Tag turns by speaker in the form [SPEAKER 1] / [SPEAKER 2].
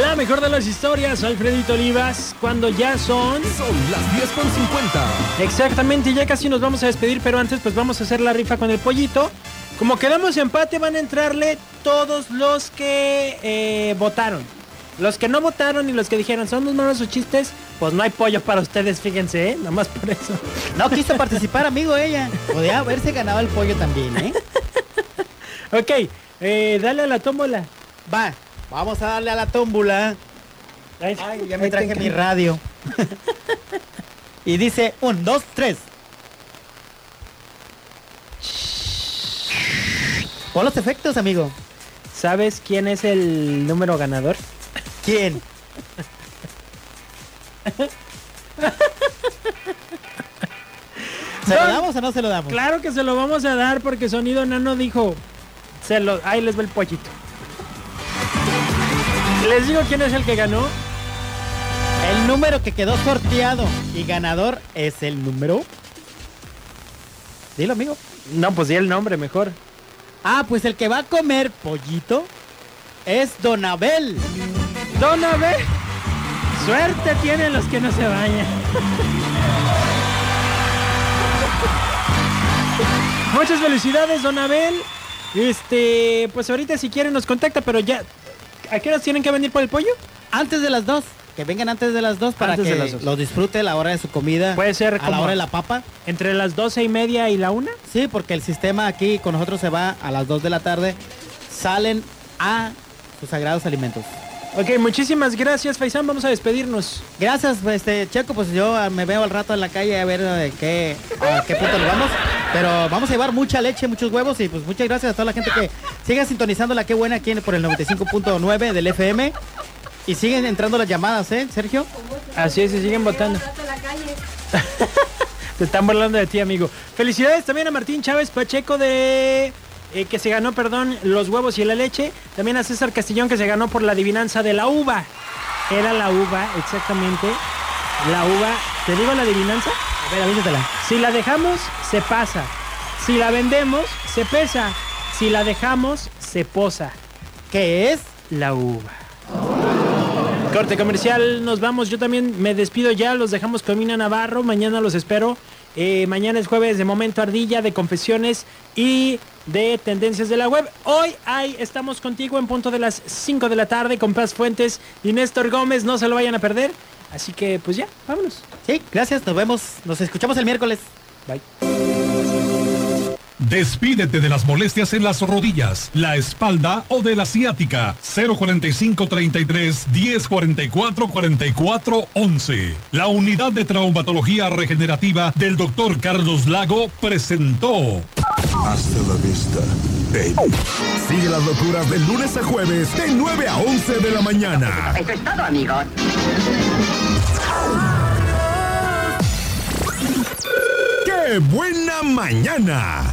[SPEAKER 1] La mejor de las historias, Alfredito Olivas, cuando ya son...
[SPEAKER 2] Son las 10 con 50.
[SPEAKER 1] Exactamente, ya casi nos vamos a despedir, pero antes pues vamos a hacer la rifa con el pollito. Como quedamos empate, van a entrarle todos los que eh, votaron. Los que no votaron y los que dijeron son unos malos sus chistes, pues no hay pollo para ustedes, fíjense, ¿eh? Nomás por eso.
[SPEAKER 3] No quiso participar, amigo, ella. Podía haberse ganado el pollo también, ¿eh?
[SPEAKER 1] ok, eh, dale a la tómbola.
[SPEAKER 3] Va, vamos a darle a la tómbula.
[SPEAKER 1] Ay,
[SPEAKER 3] ya me traje mi radio. y dice, un, dos, tres. Pon los efectos, amigo.
[SPEAKER 1] ¿Sabes quién es el número ganador?
[SPEAKER 3] ¿Quién? ¿Se lo damos o no se lo damos?
[SPEAKER 1] Claro que se lo vamos a dar porque Sonido Nano dijo, se lo, ahí les va el pollito. Les digo quién es el que ganó.
[SPEAKER 3] El número que quedó sorteado y ganador es el número. Dilo, amigo.
[SPEAKER 1] No, pues di el nombre mejor.
[SPEAKER 3] Ah, pues el que va a comer pollito es Don Abel.
[SPEAKER 1] Don Abel. Suerte tienen los que no se bañan. Muchas felicidades, Don Abel. Este, pues ahorita si quieren nos contacta, pero ya. ¿A qué horas tienen que venir por el pollo?
[SPEAKER 3] Antes de las dos. Que vengan antes de las dos para
[SPEAKER 1] Antes
[SPEAKER 3] que
[SPEAKER 1] las dos.
[SPEAKER 3] lo disfrute a la hora de su comida.
[SPEAKER 1] Puede ser
[SPEAKER 3] a la hora de la papa.
[SPEAKER 1] Entre las doce y media y la una.
[SPEAKER 3] Sí, porque el sistema aquí con nosotros se va a las 2 de la tarde. Salen a sus sagrados alimentos.
[SPEAKER 1] Ok, muchísimas gracias, Faisán. Vamos a despedirnos.
[SPEAKER 3] Gracias, este Checo, pues yo me veo al rato en la calle a ver eh, qué, a qué punto nos vamos. Pero vamos a llevar mucha leche, muchos huevos y pues muchas gracias a toda la gente que siga sintonizando la que buena aquí por el 95.9 del FM. Y siguen entrando las llamadas, ¿eh, Sergio?
[SPEAKER 1] Así es, y siguen votando. Te están burlando de ti, amigo. Felicidades también a Martín Chávez Pacheco de... eh, que se ganó, perdón, los huevos y la leche. También a César Castillón que se ganó por la adivinanza de la uva. Era la uva, exactamente. La uva. ¿Te digo la adivinanza? Si la dejamos, se pasa. Si la vendemos, se pesa. Si la dejamos, se posa.
[SPEAKER 3] ¿Qué es?
[SPEAKER 1] La uva. Corte comercial, nos vamos. Yo también me despido ya. Los dejamos con Mina Navarro. Mañana los espero. Eh, mañana es jueves de Momento Ardilla, de confesiones y de tendencias de la web. Hoy hay, estamos contigo en punto de las 5 de la tarde con Paz Fuentes y Néstor Gómez. No se lo vayan a perder. Así que pues ya, vámonos.
[SPEAKER 3] Sí, gracias, nos vemos, nos escuchamos el miércoles.
[SPEAKER 1] Bye.
[SPEAKER 4] Despídete de las molestias en las rodillas, la espalda o de la ciática. 045 33 1044 44 11. La unidad de traumatología regenerativa del doctor Carlos Lago presentó.
[SPEAKER 2] Hasta la vista, baby. Sigue las locuras de lunes a jueves, de 9 a 11 de la mañana.
[SPEAKER 5] Eso es todo, amigos.
[SPEAKER 2] ¡Qué buena mañana!